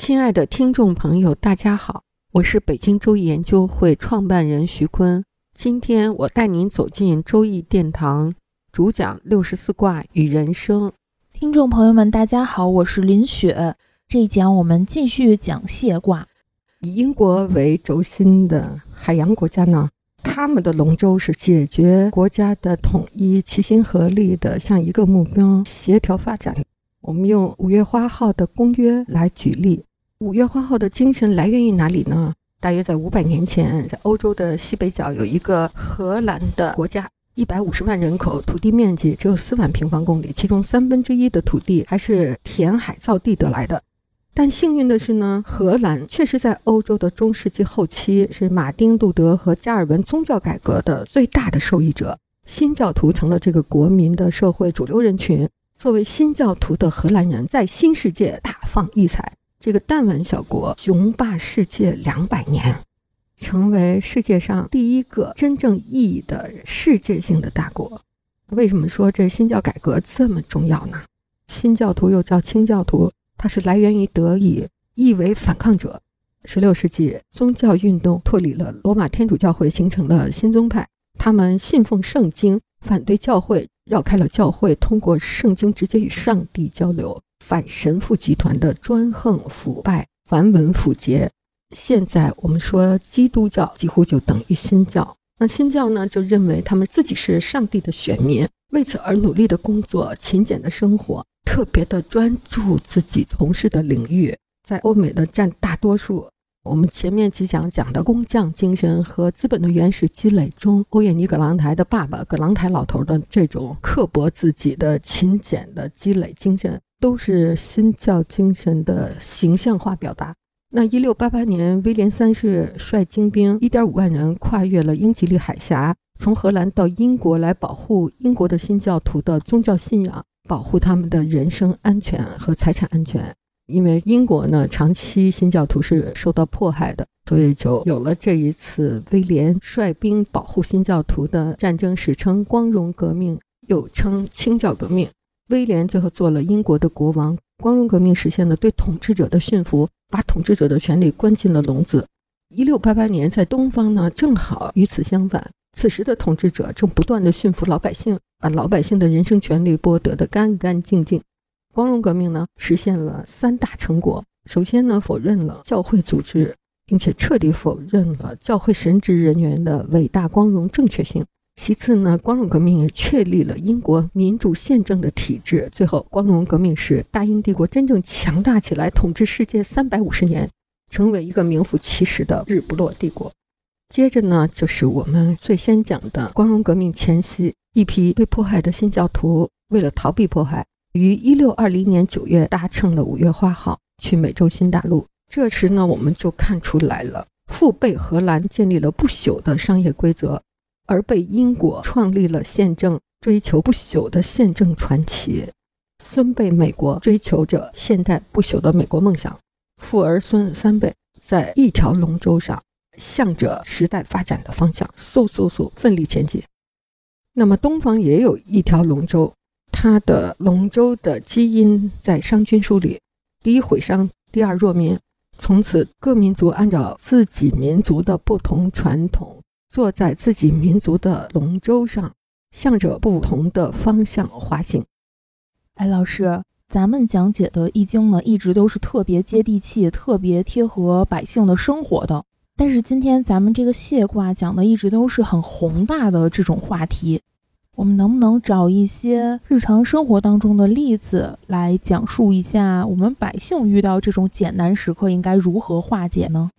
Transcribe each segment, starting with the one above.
亲爱的听众朋友，大家好，我是北京周易研究会创办人徐坤。今天我带您走进周易殿堂，主讲六十四卦与人生。听众朋友们，大家好，我是林雪。这一讲我们继续讲谢卦。以英国为轴心的海洋国家呢，他们的龙舟是解决国家的统一，齐心合力的向一个目标协调发展。我们用五月花号的公约来举例。五月花号的精神来源于哪里呢？大约在五百年前，在欧洲的西北角有一个荷兰的国家，一百五十万人口，土地面积只有四万平方公里，其中三分之一的土地还是填海造地得来的。但幸运的是呢，荷兰确实在欧洲的中世纪后期是马丁路德和加尔文宗教改革的最大的受益者，新教徒成了这个国民的社会主流人群。作为新教徒的荷兰人，在新世界大放异彩。这个弹丸小国雄霸世界两百年，成为世界上第一个真正意义的世界性的大国。为什么说这新教改革这么重要呢？新教徒又叫清教徒，它是来源于德语，意为反抗者。十六世纪，宗教运动脱离了罗马天主教会，形成了新宗派。他们信奉圣经，反对教会，绕开了教会，通过圣经直接与上帝交流。反神父集团的专横腐败、繁文缛节。现在我们说基督教几乎就等于新教。那新教呢，就认为他们自己是上帝的选民，为此而努力的工作、勤俭的生活，特别的专注自己从事的领域，在欧美的占大多数。我们前面几讲讲的工匠精神和资本的原始积累中，欧也尼·葛朗台的爸爸葛朗台老头的这种刻薄自己的勤俭的积累精神。都是新教精神的形象化表达。那一六八八年，威廉三世率精兵一点五万人跨越了英吉利海峡，从荷兰到英国来保护英国的新教徒的宗教信仰，保护他们的人身安全和财产安全。因为英国呢，长期新教徒是受到迫害的，所以就有了这一次威廉率兵保护新教徒的战争，史称光荣革命，又称清教革命。威廉最后做了英国的国王。光荣革命实现了对统治者的驯服，把统治者的权力关进了笼子。一六八八年，在东方呢，正好与此相反。此时的统治者正不断地驯服老百姓，把老百姓的人生权利剥得的干干净净。光荣革命呢，实现了三大成果：首先呢，否认了教会组织，并且彻底否认了教会神职人员的伟大、光荣、正确性。其次呢，光荣革命也确立了英国民主宪政的体制。最后，光荣革命使大英帝国真正强大起来，统治世界三百五十年，成为一个名副其实的日不落帝国。接着呢，就是我们最先讲的光荣革命前夕，一批被迫害的新教徒为了逃避迫害，于一六二零年九月搭乘了五月花号去美洲新大陆。这时呢，我们就看出来了，父辈荷兰建立了不朽的商业规则。而被英国创立了宪政，追求不朽的宪政传奇；孙辈美国追求着现代不朽的美国梦想。父儿孙三辈在一条龙舟上，向着时代发展的方向嗖嗖嗖奋力前进。那么东方也有一条龙舟，它的龙舟的基因在商君书里：第一毁商，第二弱民。从此各民族按照自己民族的不同传统。坐在自己民族的龙舟上，向着不同的方向滑行。哎，老师，咱们讲解的《易经》呢，一直都是特别接地气、特别贴合百姓的生活的。但是今天咱们这个谢卦讲的一直都是很宏大的这种话题，我们能不能找一些日常生活当中的例子来讲述一下，我们百姓遇到这种艰难时刻应该如何化解呢？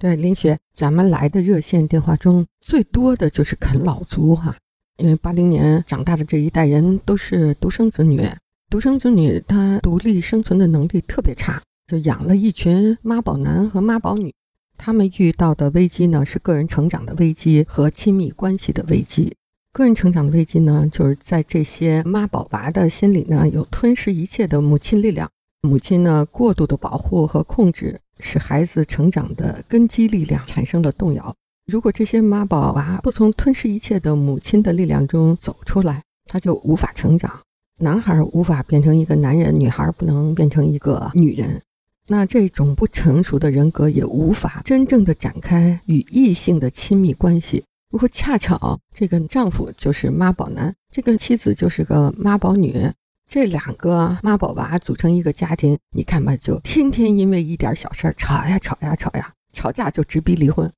对林雪，咱们来的热线电话中最多的就是啃老族哈，因为八零年长大的这一代人都是独生子女，独生子女他独立生存的能力特别差，就养了一群妈宝男和妈宝女。他们遇到的危机呢，是个人成长的危机和亲密关系的危机。个人成长的危机呢，就是在这些妈宝娃的心里呢，有吞噬一切的母亲力量。母亲呢，过度的保护和控制，使孩子成长的根基力量产生了动摇。如果这些妈宝娃不从吞噬一切的母亲的力量中走出来，他就无法成长。男孩无法变成一个男人，女孩不能变成一个女人。那这种不成熟的人格也无法真正的展开与异性的亲密关系。如果恰巧这个丈夫就是妈宝男，这个妻子就是个妈宝女，这两个妈宝娃组成一个家庭，你看吧，就天天因为一点小事儿吵呀吵呀吵呀，吵架就直逼离婚。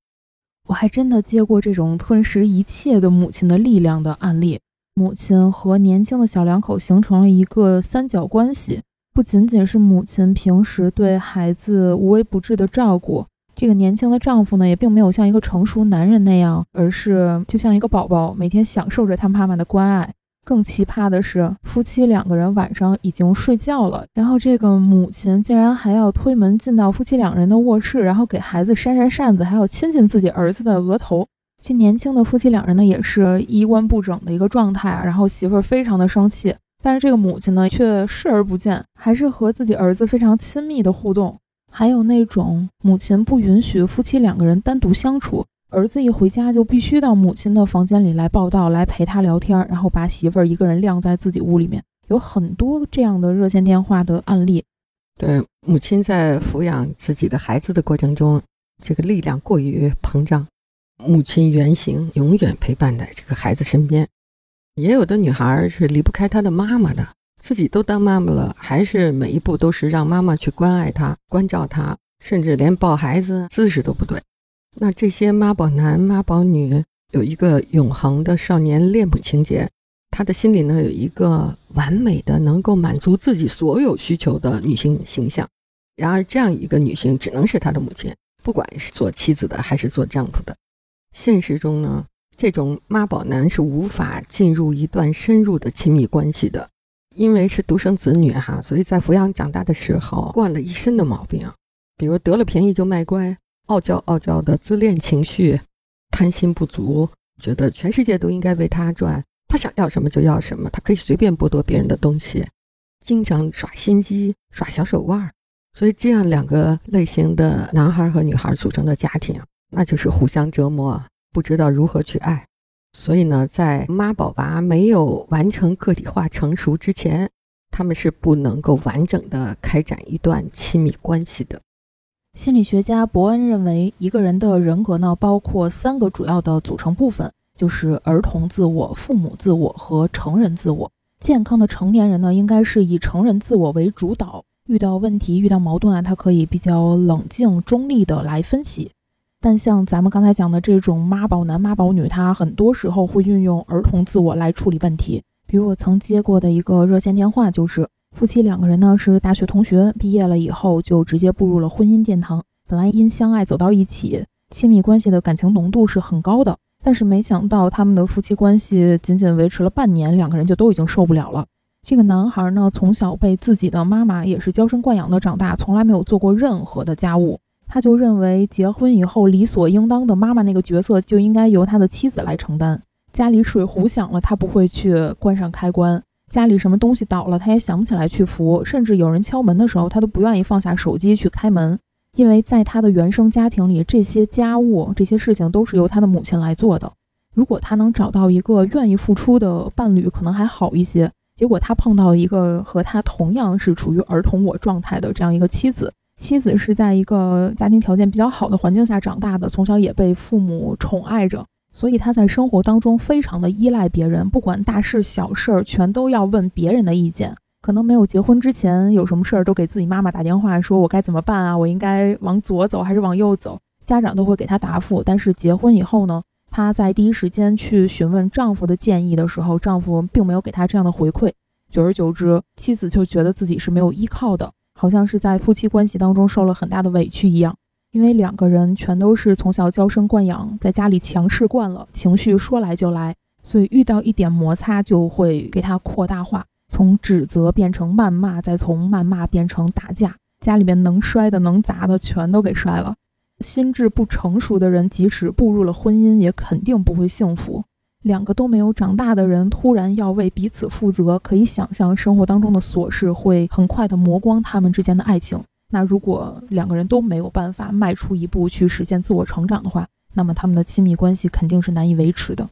我还真的接过这种吞噬一切的母亲的力量的案例，母亲和年轻的小两口形成了一个三角关系。不仅仅是母亲平时对孩子无微不至的照顾，这个年轻的丈夫呢，也并没有像一个成熟男人那样，而是就像一个宝宝，每天享受着他妈妈的关爱。更奇葩的是，夫妻两个人晚上已经睡觉了，然后这个母亲竟然还要推门进到夫妻两人的卧室，然后给孩子扇扇扇子，还要亲亲自己儿子的额头。这年轻的夫妻两人呢，也是衣冠不整的一个状态啊。然后媳妇儿非常的生气。但是这个母亲呢，却视而不见，还是和自己儿子非常亲密的互动。还有那种母亲不允许夫妻两个人单独相处，儿子一回家就必须到母亲的房间里来报道，来陪他聊天，然后把媳妇儿一个人晾在自己屋里面。有很多这样的热线电话的案例。对，母亲在抚养自己的孩子的过程中，这个力量过于膨胀，母亲原形永远陪伴在这个孩子身边。也有的女孩是离不开她的妈妈的，自己都当妈妈了，还是每一步都是让妈妈去关爱她、关照她，甚至连抱孩子姿势都不对。那这些妈宝男、妈宝女有一个永恒的少年恋母情节，他的心里呢有一个完美的能够满足自己所有需求的女性形象。然而，这样一个女性只能是他的母亲，不管是做妻子的还是做丈夫的。现实中呢？这种妈宝男是无法进入一段深入的亲密关系的，因为是独生子女哈，所以在抚养长大的时候惯了一身的毛病，比如得了便宜就卖乖、傲娇傲娇的自恋情绪、贪心不足，觉得全世界都应该为他转，他想要什么就要什么，他可以随便剥夺别人的东西，经常耍心机、耍小手腕儿，所以这样两个类型的男孩和女孩组成的家庭，那就是互相折磨。不知道如何去爱，所以呢，在妈宝娃没有完成个体化成熟之前，他们是不能够完整的开展一段亲密关系的。心理学家伯恩认为，一个人的人格呢，包括三个主要的组成部分，就是儿童自我、父母自我和成人自我。健康的成年人呢，应该是以成人自我为主导，遇到问题、遇到矛盾啊，他可以比较冷静、中立的来分析。但像咱们刚才讲的这种妈宝男、妈宝女，他很多时候会运用儿童自我来处理问题。比如我曾接过的一个热线电话，就是夫妻两个人呢是大学同学，毕业了以后就直接步入了婚姻殿堂。本来因相爱走到一起，亲密关系的感情浓度是很高的，但是没想到他们的夫妻关系仅仅维持了半年，两个人就都已经受不了了。这个男孩呢，从小被自己的妈妈也是娇生惯养的长大，从来没有做过任何的家务。他就认为结婚以后理所应当的妈妈那个角色就应该由他的妻子来承担。家里水壶响了，他不会去关上开关；家里什么东西倒了，他也想不起来去扶。甚至有人敲门的时候，他都不愿意放下手机去开门，因为在他的原生家庭里，这些家务、这些事情都是由他的母亲来做的。如果他能找到一个愿意付出的伴侣，可能还好一些。结果他碰到一个和他同样是处于儿童我状态的这样一个妻子。妻子是在一个家庭条件比较好的环境下长大的，从小也被父母宠爱着，所以他在生活当中非常的依赖别人，不管大事小事全都要问别人的意见。可能没有结婚之前，有什么事儿都给自己妈妈打电话，说我该怎么办啊？我应该往左走还是往右走？家长都会给他答复。但是结婚以后呢，她在第一时间去询问丈夫的建议的时候，丈夫并没有给她这样的回馈。久而久之，妻子就觉得自己是没有依靠的。好像是在夫妻关系当中受了很大的委屈一样，因为两个人全都是从小娇生惯养，在家里强势惯了，情绪说来就来，所以遇到一点摩擦就会给他扩大化，从指责变成谩骂，再从谩骂变成打架，家里面能摔的、能砸的全都给摔了。心智不成熟的人，即使步入了婚姻，也肯定不会幸福。两个都没有长大的人，突然要为彼此负责，可以想象生活当中的琐事会很快的磨光他们之间的爱情。那如果两个人都没有办法迈出一步去实现自我成长的话，那么他们的亲密关系肯定是难以维持的。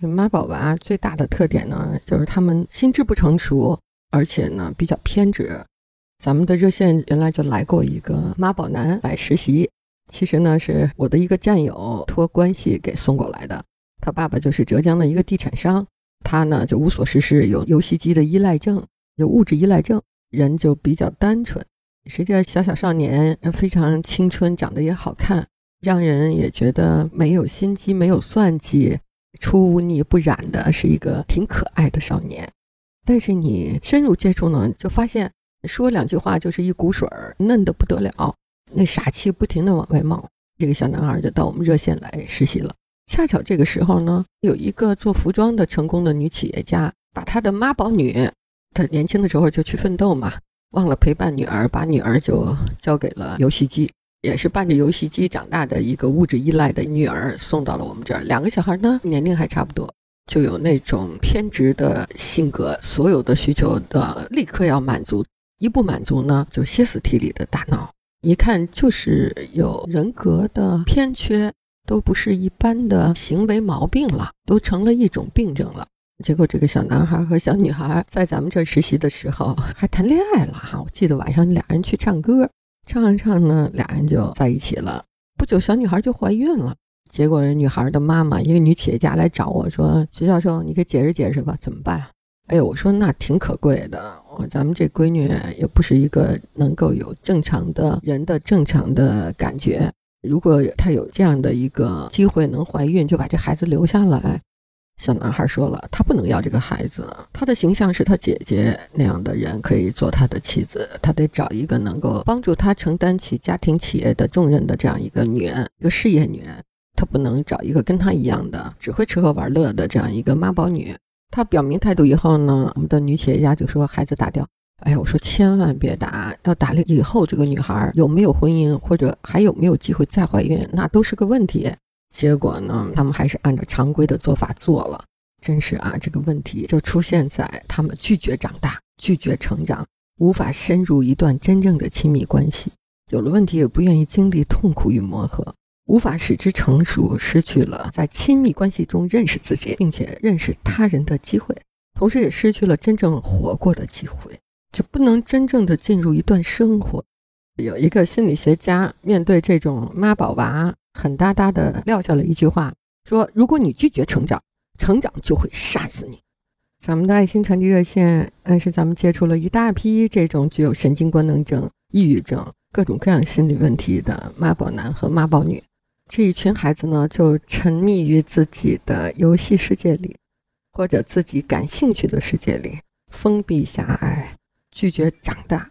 妈宝娃最大的特点呢，就是他们心智不成熟，而且呢比较偏执。咱们的热线原来就来过一个妈宝男来实习，其实呢是我的一个战友托关系给送过来的。他爸爸就是浙江的一个地产商，他呢就无所事事，有游戏机的依赖症，有物质依赖症，人就比较单纯。实际上小小少年非常青春，长得也好看，让人也觉得没有心机，没有算计。出污泥不染的是一个挺可爱的少年，但是你深入接触呢，就发现说两句话就是一股水儿，嫩得不得了，那傻气不停地往外冒。这个小男孩就到我们热线来实习了。恰巧这个时候呢，有一个做服装的成功的女企业家，把她的妈宝女，她年轻的时候就去奋斗嘛，忘了陪伴女儿，把女儿就交给了游戏机。也是伴着游戏机长大的一个物质依赖的女儿送到了我们这儿。两个小孩呢，年龄还差不多，就有那种偏执的性格，所有的需求的立刻要满足，一不满足呢就歇斯底里的大闹，一看就是有人格的偏缺，都不是一般的行为毛病了，都成了一种病症了。结果这个小男孩和小女孩在咱们这实习的时候还谈恋爱了哈，我记得晚上俩人去唱歌。唱着唱呢，俩人就在一起了。不久，小女孩就怀孕了。结果，女孩的妈妈，一个女企业家来找我说：“徐教授，你给解释解释吧，怎么办？”哎呦，我说那挺可贵的。我咱们这闺女也不是一个能够有正常的人的正常的感觉。如果她有这样的一个机会能怀孕，就把这孩子留下来。小男孩说了，他不能要这个孩子。他的形象是他姐姐那样的人可以做他的妻子，他得找一个能够帮助他承担起家庭企业的重任的这样一个女人，一个事业女人。他不能找一个跟他一样的只会吃喝玩乐的这样一个妈宝女。他表明态度以后呢，我们的女企业家就说孩子打掉。哎呀，我说千万别打，要打了以后这个女孩有没有婚姻，或者还有没有机会再怀孕，那都是个问题。结果呢，他们还是按照常规的做法做了。真是啊，这个问题就出现在他们拒绝长大、拒绝成长，无法深入一段真正的亲密关系。有了问题，也不愿意经历痛苦与磨合，无法使之成熟，失去了在亲密关系中认识自己并且认识他人的机会，同时也失去了真正活过的机会，就不能真正的进入一段生活。有一个心理学家面对这种妈宝娃。狠哒哒的撂下了一句话，说：“如果你拒绝成长，成长就会杀死你。”咱们的爱心传递热线，暗示咱们接触了一大批这种具有神经官能症、抑郁症、各种各样心理问题的妈宝男和妈宝女。这一群孩子呢，就沉迷于自己的游戏世界里，或者自己感兴趣的世界里，封闭狭隘，拒绝长大。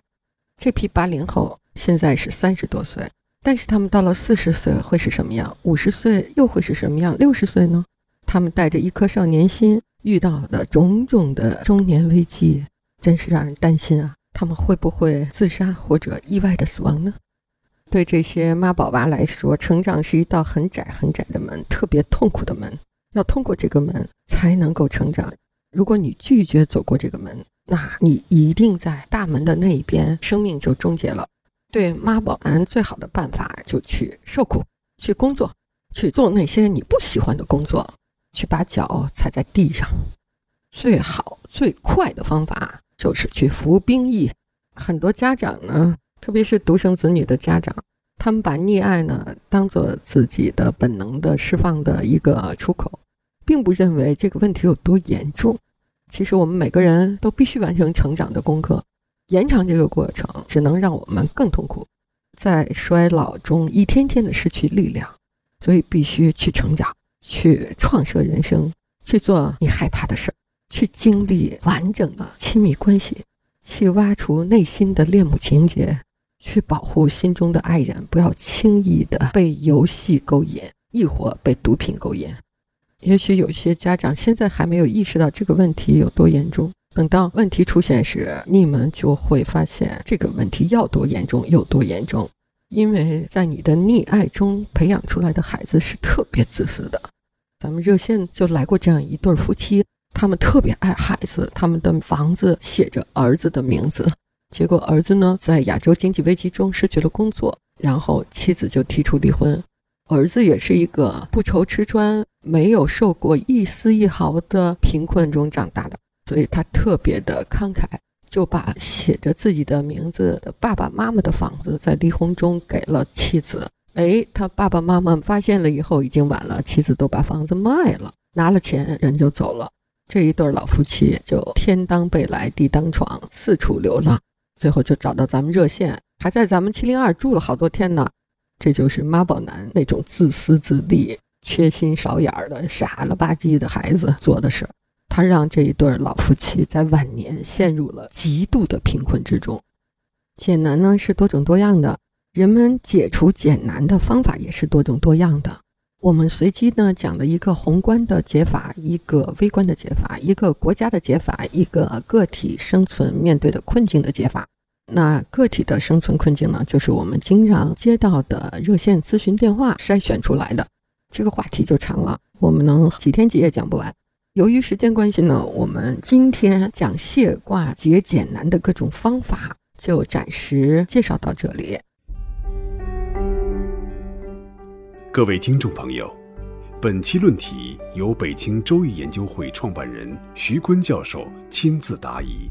这批八零后现在是三十多岁。但是他们到了四十岁会是什么样？五十岁又会是什么样？六十岁呢？他们带着一颗少年心，遇到的种种的中年危机，真是让人担心啊！他们会不会自杀或者意外的死亡呢？对这些妈宝娃来说，成长是一道很窄很窄的门，特别痛苦的门。要通过这个门才能够成长。如果你拒绝走过这个门，那你一定在大门的那一边，生命就终结了。对妈宝男最好的办法，就去受苦，去工作，去做那些你不喜欢的工作，去把脚踩在地上。最好最快的方法就是去服兵役。很多家长呢，特别是独生子女的家长，他们把溺爱呢当做自己的本能的释放的一个出口，并不认为这个问题有多严重。其实我们每个人都必须完成成长的功课。延长这个过程，只能让我们更痛苦，在衰老中一天天的失去力量，所以必须去成长，去创设人生，去做你害怕的事儿，去经历完整的亲密关系，去挖除内心的恋母情节，去保护心中的爱人，不要轻易的被游戏勾引，亦或被毒品勾引。也许有些家长现在还没有意识到这个问题有多严重。等到问题出现时，你们就会发现这个问题要多严重有多严重，因为在你的溺爱中培养出来的孩子是特别自私的。咱们热线就来过这样一对夫妻，他们特别爱孩子，他们的房子写着儿子的名字，结果儿子呢在亚洲经济危机中失去了工作，然后妻子就提出离婚。儿子也是一个不愁吃穿、没有受过一丝一毫的贫困中长大的。所以他特别的慷慨，就把写着自己的名字的爸爸妈妈的房子在离婚中给了妻子。哎，他爸爸妈妈发现了以后已经晚了，妻子都把房子卖了，拿了钱人就走了。这一对老夫妻就天当被来地当床，四处流浪，最后就找到咱们热线，还在咱们七零二住了好多天呢。这就是妈宝男那种自私自利、缺心少眼儿的傻了吧唧的孩子做的事儿。他让这一对老夫妻在晚年陷入了极度的贫困之中。解难呢是多种多样的，人们解除解难的方法也是多种多样的。我们随机呢讲了一个宏观的解法，一个微观的解法，一个国家的解法，一个个体生存面对的困境的解法。那个体的生存困境呢，就是我们经常接到的热线咨询电话筛选出来的。这个话题就长了，我们能几天几夜讲不完。由于时间关系呢，我们今天讲解卦解简难的各种方法，就暂时介绍到这里。各位听众朋友，本期论题由北京周易研究会创办人徐坤教授亲自答疑。